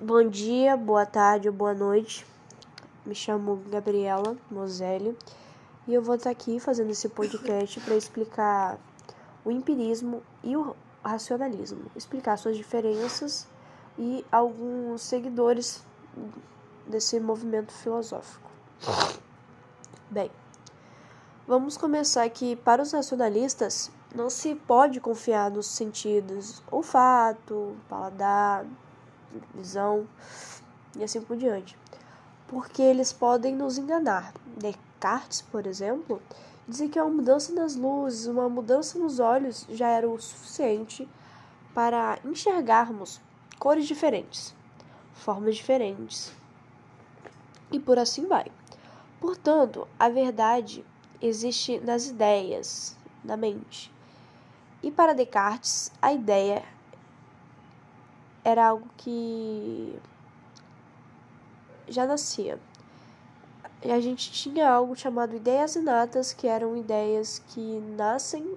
Bom dia, boa tarde ou boa noite. Me chamo Gabriela Moselli e eu vou estar aqui fazendo esse podcast para explicar o empirismo e o racionalismo, explicar suas diferenças e alguns seguidores desse movimento filosófico. Bem, vamos começar aqui para os racionalistas, não se pode confiar nos sentidos olfato, paladar, visão e assim por diante. Porque eles podem nos enganar. Descartes, por exemplo, dizia que uma mudança nas luzes, uma mudança nos olhos já era o suficiente para enxergarmos cores diferentes, formas diferentes e por assim vai. Portanto, a verdade existe nas ideias, na mente. E para Descartes, a ideia era algo que já nascia. E a gente tinha algo chamado ideias inatas, que eram ideias que nascem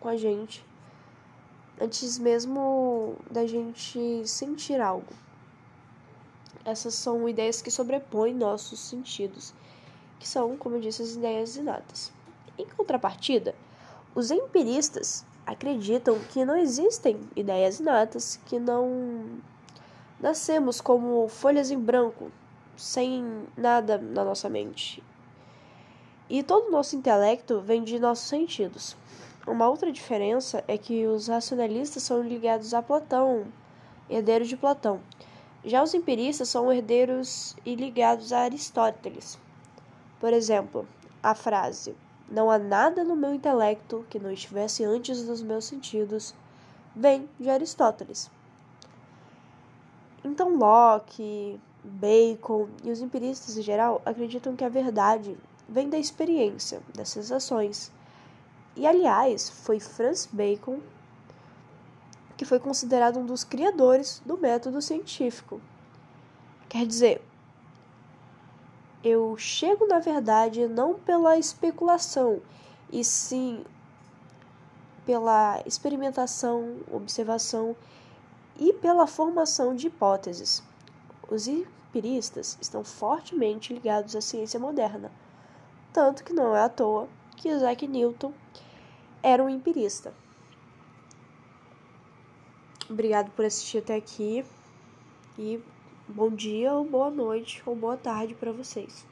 com a gente antes mesmo da gente sentir algo. Essas são ideias que sobrepõem nossos sentidos, que são, como eu disse, as ideias inatas. Em contrapartida, os empiristas acreditam que não existem ideias inatas, que não nascemos como folhas em branco, sem nada na nossa mente. E todo o nosso intelecto vem de nossos sentidos. Uma outra diferença é que os racionalistas são ligados a Platão, herdeiros de Platão. Já os empiristas são herdeiros e ligados a Aristóteles. Por exemplo, a frase não há nada no meu intelecto que não estivesse antes dos meus sentidos, vem de Aristóteles. Então Locke, Bacon e os empiristas em geral acreditam que a verdade vem da experiência, das sensações. E aliás, foi Francis Bacon que foi considerado um dos criadores do método científico. Quer dizer, eu chego na verdade não pela especulação, e sim pela experimentação, observação e pela formação de hipóteses. Os empiristas estão fortemente ligados à ciência moderna, tanto que não é à toa que Isaac Newton era um empirista. Obrigado por assistir até aqui e bom dia, ou boa noite, ou boa tarde para vocês.